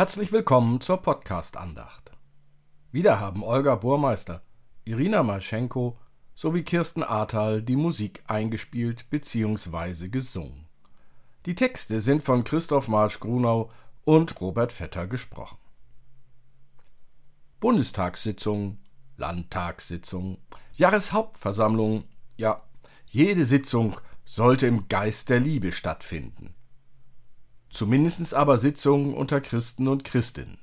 Herzlich willkommen zur Podcast-Andacht. Wieder haben Olga Burmeister, Irina Malschenko sowie Kirsten Ahrtal die Musik eingespielt bzw. gesungen. Die Texte sind von Christoph Marsch-Grunau und Robert Vetter gesprochen. Bundestagssitzung, Landtagssitzung, Jahreshauptversammlung, ja, jede Sitzung sollte im Geist der Liebe stattfinden. Zumindest aber Sitzungen unter Christen und Christinnen.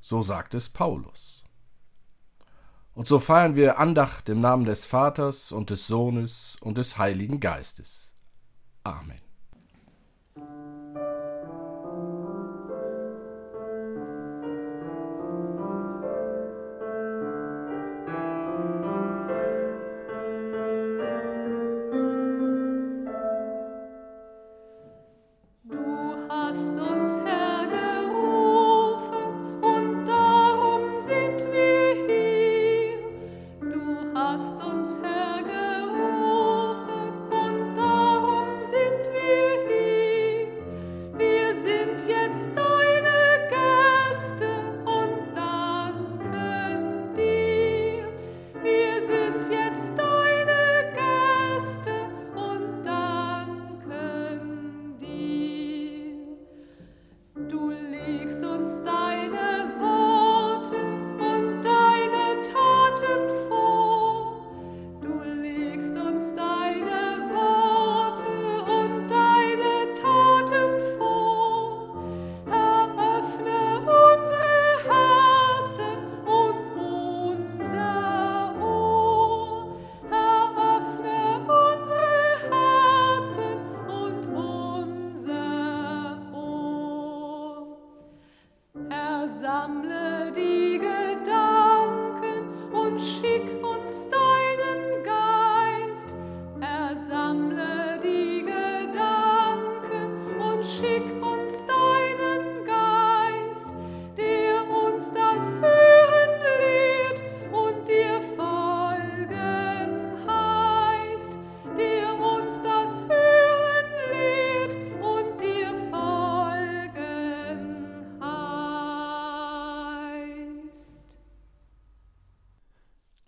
So sagt es Paulus. Und so feiern wir Andacht im Namen des Vaters und des Sohnes und des Heiligen Geistes. Amen. stop.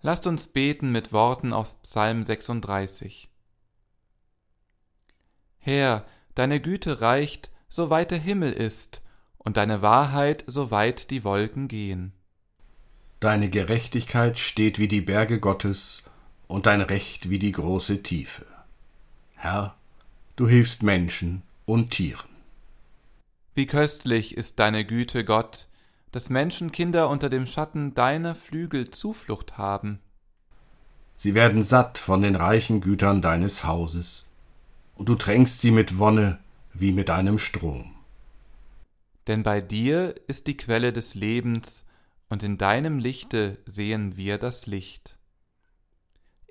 Lasst uns beten mit Worten aus Psalm 36. Herr, deine Güte reicht, so weit der Himmel ist, und deine Wahrheit, so weit die Wolken gehen. Deine Gerechtigkeit steht wie die Berge Gottes, und dein Recht wie die große Tiefe. Herr, du hilfst Menschen und Tieren. Wie köstlich ist deine Güte, Gott, dass Menschenkinder unter dem Schatten deiner Flügel Zuflucht haben. Sie werden satt von den reichen Gütern deines Hauses, und du tränkst sie mit Wonne wie mit einem Strom. Denn bei dir ist die Quelle des Lebens, und in deinem Lichte sehen wir das Licht.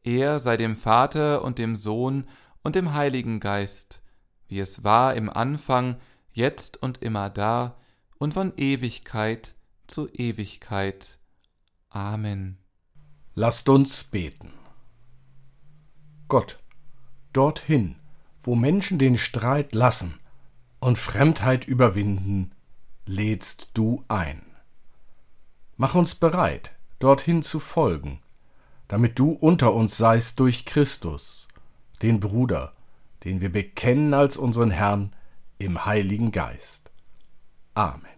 Er sei dem Vater und dem Sohn und dem Heiligen Geist, wie es war im Anfang, jetzt und immer da, und von Ewigkeit zu Ewigkeit. Amen. Lasst uns beten. Gott, dorthin, wo Menschen den Streit lassen und Fremdheit überwinden, lädst du ein. Mach uns bereit, dorthin zu folgen, damit du unter uns seist durch Christus, den Bruder, den wir bekennen als unseren Herrn im Heiligen Geist. Amen.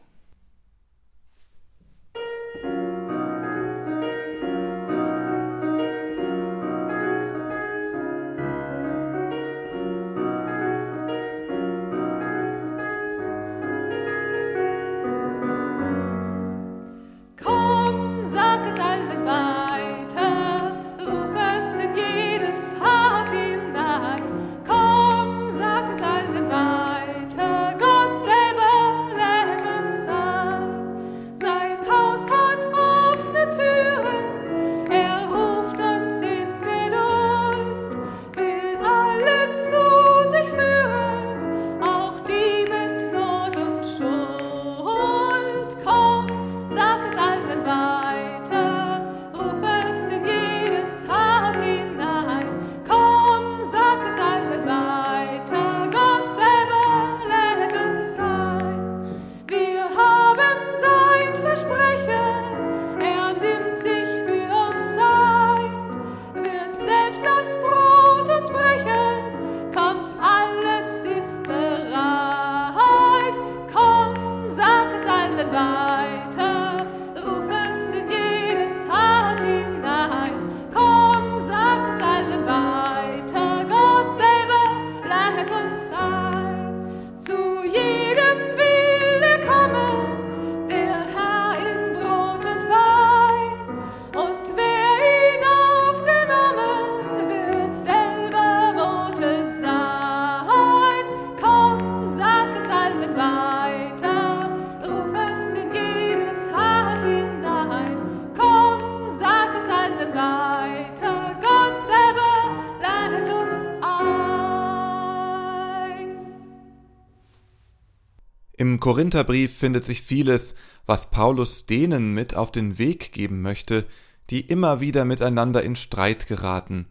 Im Korintherbrief findet sich vieles, was Paulus denen mit auf den Weg geben möchte, die immer wieder miteinander in Streit geraten,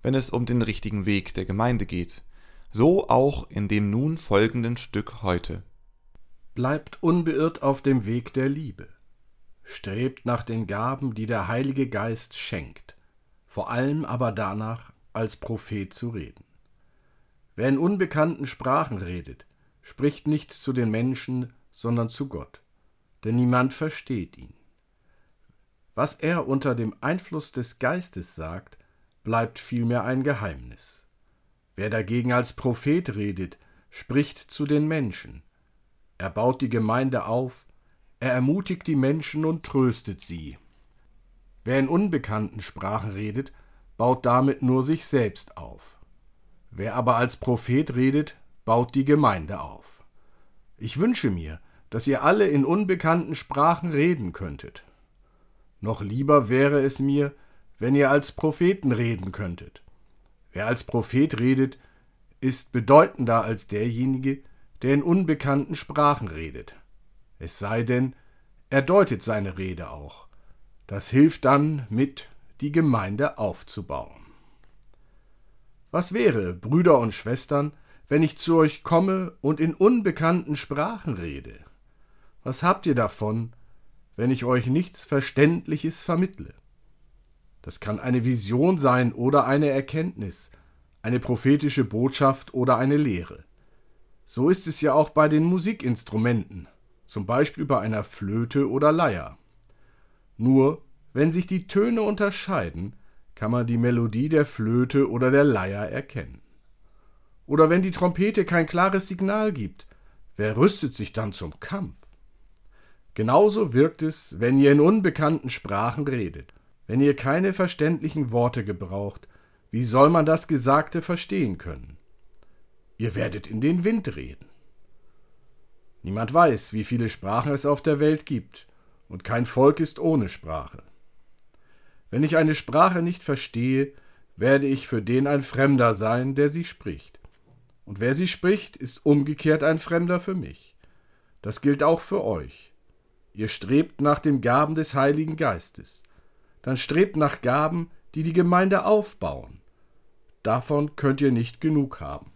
wenn es um den richtigen Weg der Gemeinde geht. So auch in dem nun folgenden Stück heute. Bleibt unbeirrt auf dem Weg der Liebe. Strebt nach den Gaben, die der Heilige Geist schenkt, vor allem aber danach, als Prophet zu reden. Wer in unbekannten Sprachen redet, spricht nicht zu den Menschen, sondern zu Gott, denn niemand versteht ihn. Was er unter dem Einfluss des Geistes sagt, bleibt vielmehr ein Geheimnis. Wer dagegen als Prophet redet, spricht zu den Menschen. Er baut die Gemeinde auf, er ermutigt die Menschen und tröstet sie. Wer in unbekannten Sprachen redet, baut damit nur sich selbst auf. Wer aber als Prophet redet, baut die Gemeinde auf. Ich wünsche mir, dass ihr alle in unbekannten Sprachen reden könntet. Noch lieber wäre es mir, wenn ihr als Propheten reden könntet. Wer als Prophet redet, ist bedeutender als derjenige, der in unbekannten Sprachen redet. Es sei denn, er deutet seine Rede auch. Das hilft dann mit, die Gemeinde aufzubauen. Was wäre, Brüder und Schwestern, wenn ich zu euch komme und in unbekannten Sprachen rede? Was habt ihr davon, wenn ich euch nichts Verständliches vermittle. Das kann eine Vision sein oder eine Erkenntnis, eine prophetische Botschaft oder eine Lehre. So ist es ja auch bei den Musikinstrumenten, zum Beispiel bei einer Flöte oder Leier. Nur, wenn sich die Töne unterscheiden, kann man die Melodie der Flöte oder der Leier erkennen. Oder wenn die Trompete kein klares Signal gibt, wer rüstet sich dann zum Kampf? Genauso wirkt es, wenn ihr in unbekannten Sprachen redet. Wenn ihr keine verständlichen Worte gebraucht, wie soll man das Gesagte verstehen können? Ihr werdet in den Wind reden. Niemand weiß, wie viele Sprachen es auf der Welt gibt, und kein Volk ist ohne Sprache. Wenn ich eine Sprache nicht verstehe, werde ich für den ein Fremder sein, der sie spricht. Und wer sie spricht, ist umgekehrt ein Fremder für mich. Das gilt auch für euch. Ihr strebt nach den Gaben des Heiligen Geistes. Dann strebt nach Gaben, die die Gemeinde aufbauen. Davon könnt ihr nicht genug haben.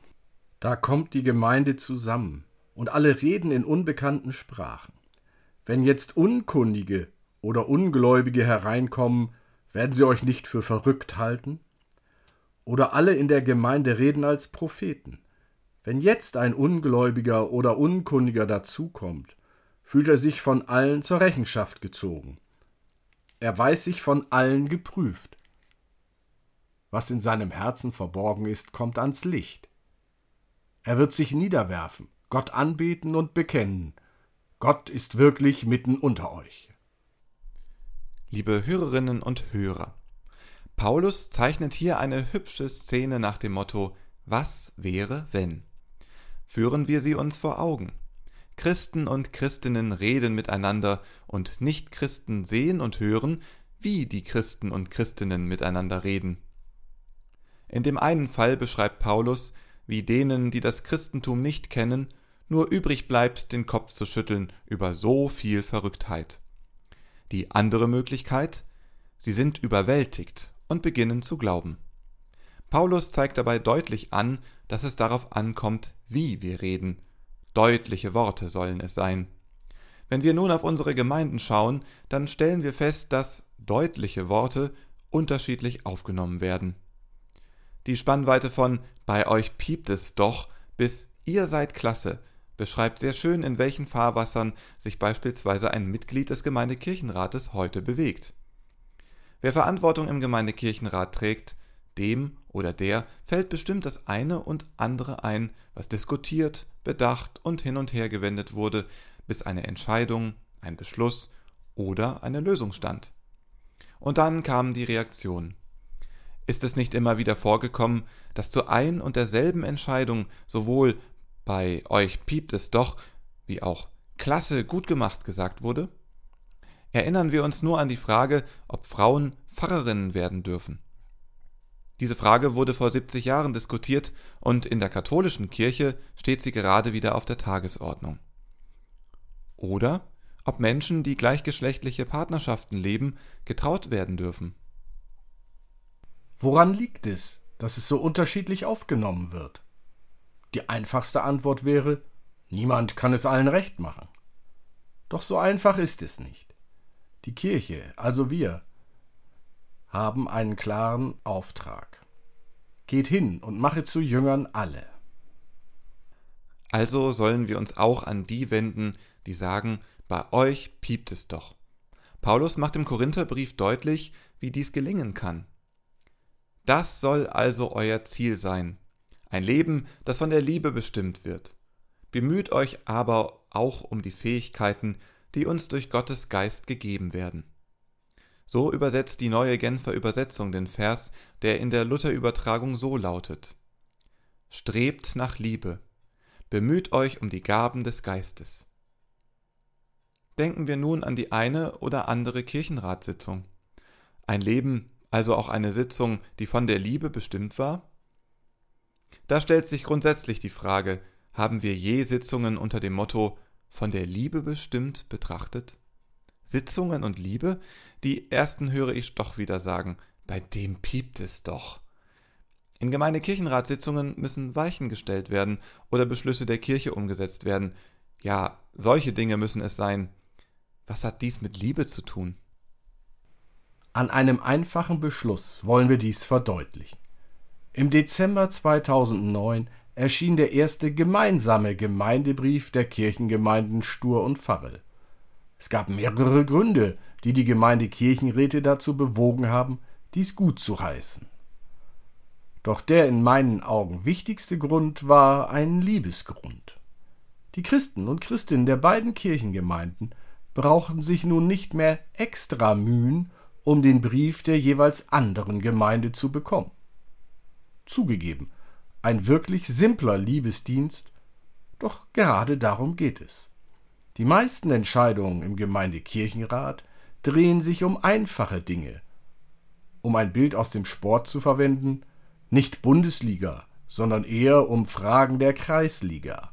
Da kommt die Gemeinde zusammen und alle reden in unbekannten Sprachen. Wenn jetzt Unkundige oder Ungläubige hereinkommen, werden sie euch nicht für verrückt halten? Oder alle in der Gemeinde reden als Propheten. Wenn jetzt ein Ungläubiger oder Unkundiger dazukommt, fühlt er sich von allen zur Rechenschaft gezogen. Er weiß sich von allen geprüft. Was in seinem Herzen verborgen ist, kommt ans Licht. Er wird sich niederwerfen, Gott anbeten und bekennen. Gott ist wirklich mitten unter euch. Liebe Hörerinnen und Hörer, Paulus zeichnet hier eine hübsche Szene nach dem Motto Was wäre, wenn? Führen wir sie uns vor Augen. Christen und Christinnen reden miteinander und Nichtchristen sehen und hören, wie die Christen und Christinnen miteinander reden. In dem einen Fall beschreibt Paulus, wie denen, die das Christentum nicht kennen, nur übrig bleibt, den Kopf zu schütteln über so viel Verrücktheit. Die andere Möglichkeit, sie sind überwältigt und beginnen zu glauben. Paulus zeigt dabei deutlich an, dass es darauf ankommt, wie wir reden Deutliche Worte sollen es sein. Wenn wir nun auf unsere Gemeinden schauen, dann stellen wir fest, dass deutliche Worte unterschiedlich aufgenommen werden. Die Spannweite von bei euch piept es doch bis ihr seid klasse beschreibt sehr schön, in welchen Fahrwassern sich beispielsweise ein Mitglied des Gemeindekirchenrates heute bewegt. Wer Verantwortung im Gemeindekirchenrat trägt, dem oder der fällt bestimmt das eine und andere ein, was diskutiert, bedacht und hin und her gewendet wurde, bis eine Entscheidung, ein Beschluss oder eine Lösung stand. Und dann kam die Reaktion. Ist es nicht immer wieder vorgekommen, dass zu ein und derselben Entscheidung sowohl bei euch piept es doch, wie auch klasse gut gemacht gesagt wurde? Erinnern wir uns nur an die Frage, ob Frauen Pfarrerinnen werden dürfen. Diese Frage wurde vor 70 Jahren diskutiert und in der katholischen Kirche steht sie gerade wieder auf der Tagesordnung. oder ob Menschen, die gleichgeschlechtliche Partnerschaften leben, getraut werden dürfen. Woran liegt es, dass es so unterschiedlich aufgenommen wird? Die einfachste Antwort wäre, niemand kann es allen recht machen. Doch so einfach ist es nicht. Die Kirche, also wir, haben einen klaren Auftrag. Geht hin und mache zu Jüngern alle. Also sollen wir uns auch an die wenden, die sagen, bei euch piept es doch. Paulus macht im Korintherbrief deutlich, wie dies gelingen kann. Das soll also euer Ziel sein. Ein Leben, das von der Liebe bestimmt wird. Bemüht euch aber auch um die Fähigkeiten, die uns durch Gottes Geist gegeben werden. So übersetzt die neue Genfer Übersetzung den Vers, der in der Luther-Übertragung so lautet: Strebt nach Liebe, bemüht euch um die Gaben des Geistes. Denken wir nun an die eine oder andere Kirchenratssitzung. Ein Leben, also auch eine Sitzung, die von der Liebe bestimmt war? Da stellt sich grundsätzlich die Frage, haben wir je Sitzungen unter dem Motto von der Liebe bestimmt betrachtet? Sitzungen und Liebe? Die ersten höre ich doch wieder sagen, bei dem piept es doch. In Gemeindekirchenratssitzungen müssen Weichen gestellt werden oder Beschlüsse der Kirche umgesetzt werden. Ja, solche Dinge müssen es sein. Was hat dies mit Liebe zu tun? An einem einfachen Beschluss wollen wir dies verdeutlichen. Im Dezember 2009 erschien der erste gemeinsame Gemeindebrief der Kirchengemeinden Stur und Farrel. Es gab mehrere Gründe, die die Gemeindekirchenräte dazu bewogen haben, dies gut zu heißen. Doch der in meinen Augen wichtigste Grund war ein Liebesgrund. Die Christen und Christinnen der beiden Kirchengemeinden brauchten sich nun nicht mehr extra mühen, um den Brief der jeweils anderen Gemeinde zu bekommen. Zugegeben, ein wirklich simpler Liebesdienst, doch gerade darum geht es. Die meisten Entscheidungen im Gemeindekirchenrat drehen sich um einfache Dinge. Um ein Bild aus dem Sport zu verwenden, nicht Bundesliga, sondern eher um Fragen der Kreisliga.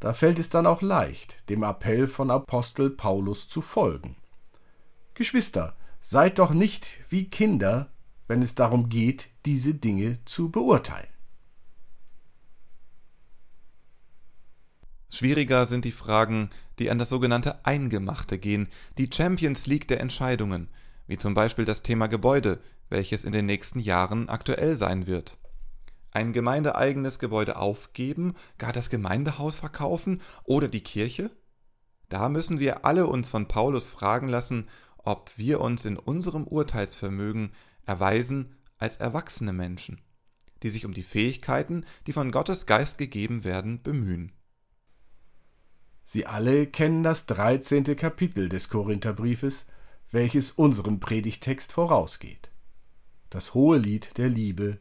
Da fällt es dann auch leicht, dem Appell von Apostel Paulus zu folgen. Geschwister, seid doch nicht wie Kinder, wenn es darum geht, diese Dinge zu beurteilen. Schwieriger sind die Fragen, die an das sogenannte Eingemachte gehen, die Champions League der Entscheidungen, wie zum Beispiel das Thema Gebäude, welches in den nächsten Jahren aktuell sein wird. Ein gemeindeeigenes Gebäude aufgeben, gar das Gemeindehaus verkaufen oder die Kirche? Da müssen wir alle uns von Paulus fragen lassen, ob wir uns in unserem Urteilsvermögen erweisen als erwachsene Menschen, die sich um die Fähigkeiten, die von Gottes Geist gegeben werden, bemühen. Sie alle kennen das dreizehnte Kapitel des Korintherbriefes, welches unserem Predigtext vorausgeht. Das hohe Lied der Liebe,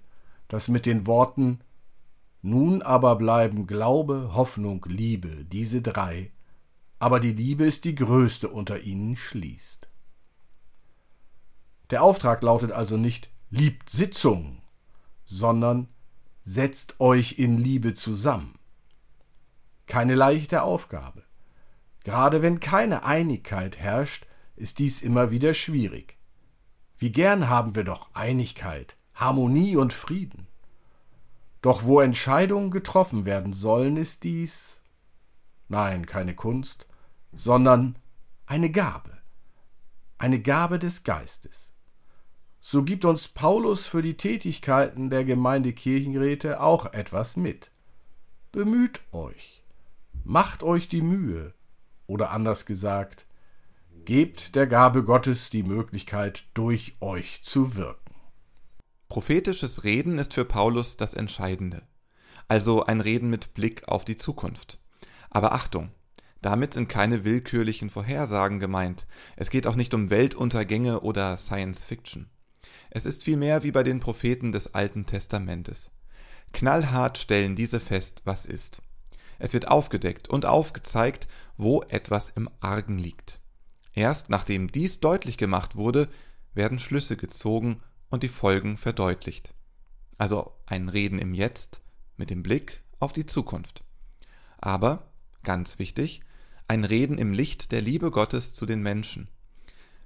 das mit den Worten Nun aber bleiben Glaube, Hoffnung, Liebe, diese drei, aber die Liebe ist die größte unter ihnen schließt. Der Auftrag lautet also nicht liebt Sitzung, sondern setzt euch in Liebe zusammen. Keine leichte Aufgabe. Gerade wenn keine Einigkeit herrscht, ist dies immer wieder schwierig. Wie gern haben wir doch Einigkeit, Harmonie und Frieden. Doch wo Entscheidungen getroffen werden sollen, ist dies nein, keine Kunst, sondern eine Gabe, eine Gabe des Geistes. So gibt uns Paulus für die Tätigkeiten der Gemeindekirchenräte auch etwas mit. Bemüht euch, Macht euch die Mühe, oder anders gesagt, gebt der Gabe Gottes die Möglichkeit, durch euch zu wirken. Prophetisches Reden ist für Paulus das Entscheidende, also ein Reden mit Blick auf die Zukunft. Aber Achtung, damit sind keine willkürlichen Vorhersagen gemeint. Es geht auch nicht um Weltuntergänge oder Science Fiction. Es ist vielmehr wie bei den Propheten des Alten Testamentes. Knallhart stellen diese fest, was ist. Es wird aufgedeckt und aufgezeigt, wo etwas im Argen liegt. Erst nachdem dies deutlich gemacht wurde, werden Schlüsse gezogen und die Folgen verdeutlicht. Also ein Reden im Jetzt mit dem Blick auf die Zukunft. Aber, ganz wichtig, ein Reden im Licht der Liebe Gottes zu den Menschen.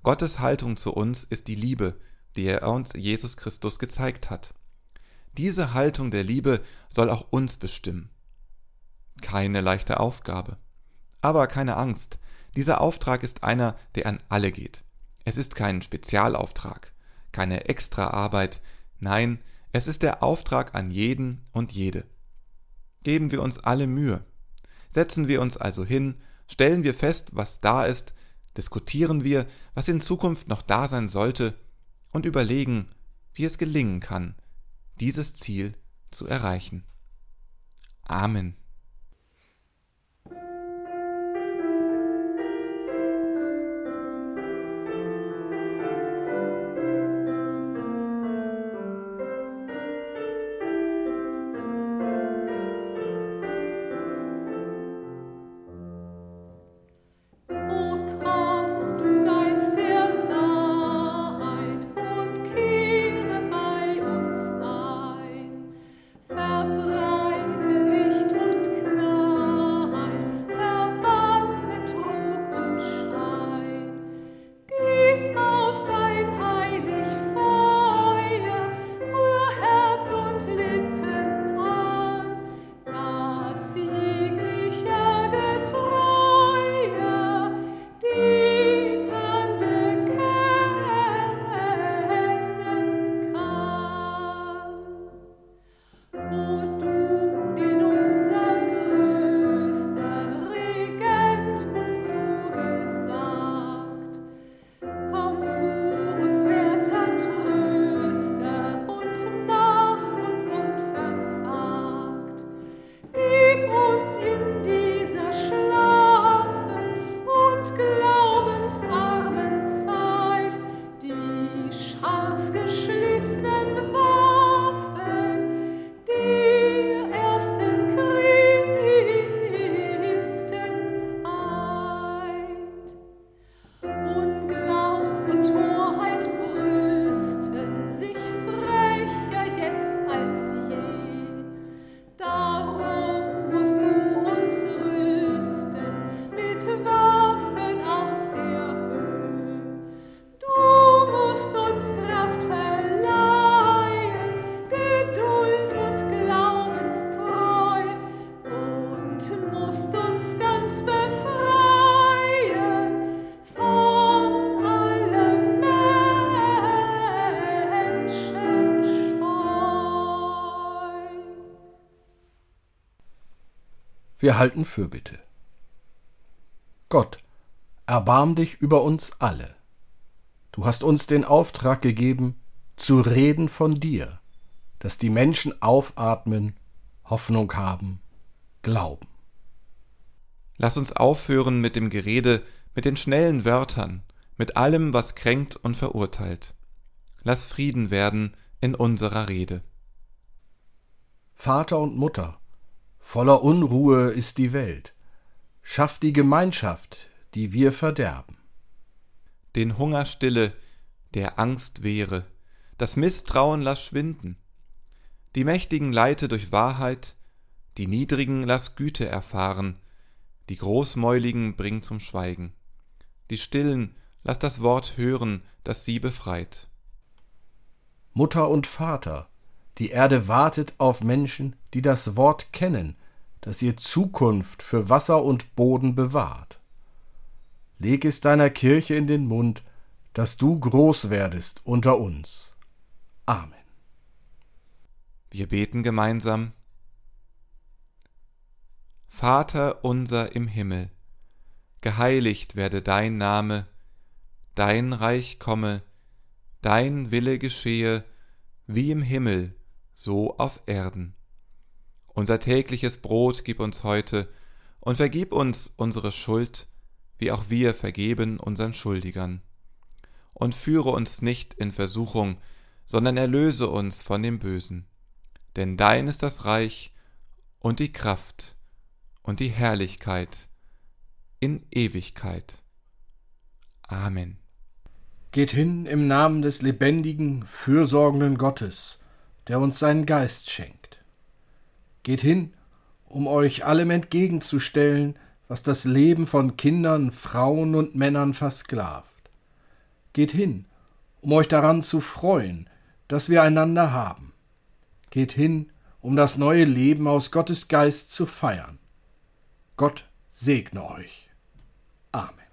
Gottes Haltung zu uns ist die Liebe, die er uns Jesus Christus gezeigt hat. Diese Haltung der Liebe soll auch uns bestimmen. Keine leichte Aufgabe. Aber keine Angst, dieser Auftrag ist einer, der an alle geht. Es ist kein Spezialauftrag, keine Extraarbeit, nein, es ist der Auftrag an jeden und jede. Geben wir uns alle Mühe. Setzen wir uns also hin, stellen wir fest, was da ist, diskutieren wir, was in Zukunft noch da sein sollte und überlegen, wie es gelingen kann, dieses Ziel zu erreichen. Amen. Wir halten Fürbitte. Gott, erbarm dich über uns alle. Du hast uns den Auftrag gegeben, zu reden von dir, dass die Menschen aufatmen, Hoffnung haben, glauben. Lass uns aufhören mit dem Gerede, mit den schnellen Wörtern, mit allem, was kränkt und verurteilt. Lass Frieden werden in unserer Rede. Vater und Mutter, Voller Unruhe ist die Welt. Schaff die Gemeinschaft, die wir verderben. Den Hunger stille, der Angst wehre, das Misstrauen lass schwinden. Die Mächtigen leite durch Wahrheit, die Niedrigen lass Güte erfahren, die Großmäuligen bring zum Schweigen. Die Stillen lass das Wort hören, das sie befreit. Mutter und Vater, die Erde wartet auf Menschen, die das Wort kennen, das ihr Zukunft für Wasser und Boden bewahrt. Leg es deiner Kirche in den Mund, dass du groß werdest unter uns. Amen. Wir beten gemeinsam. Vater unser im Himmel, geheiligt werde dein Name, dein Reich komme, dein Wille geschehe, wie im Himmel, so auf Erden. Unser tägliches Brot gib uns heute und vergib uns unsere Schuld, wie auch wir vergeben unseren Schuldigern. Und führe uns nicht in Versuchung, sondern erlöse uns von dem Bösen. Denn dein ist das Reich und die Kraft und die Herrlichkeit in Ewigkeit. Amen. Geht hin im Namen des lebendigen, fürsorgenden Gottes, der uns seinen Geist schenkt. Geht hin, um euch allem entgegenzustellen, was das Leben von Kindern, Frauen und Männern versklavt. Geht hin, um euch daran zu freuen, dass wir einander haben. Geht hin, um das neue Leben aus Gottes Geist zu feiern. Gott segne euch. Amen.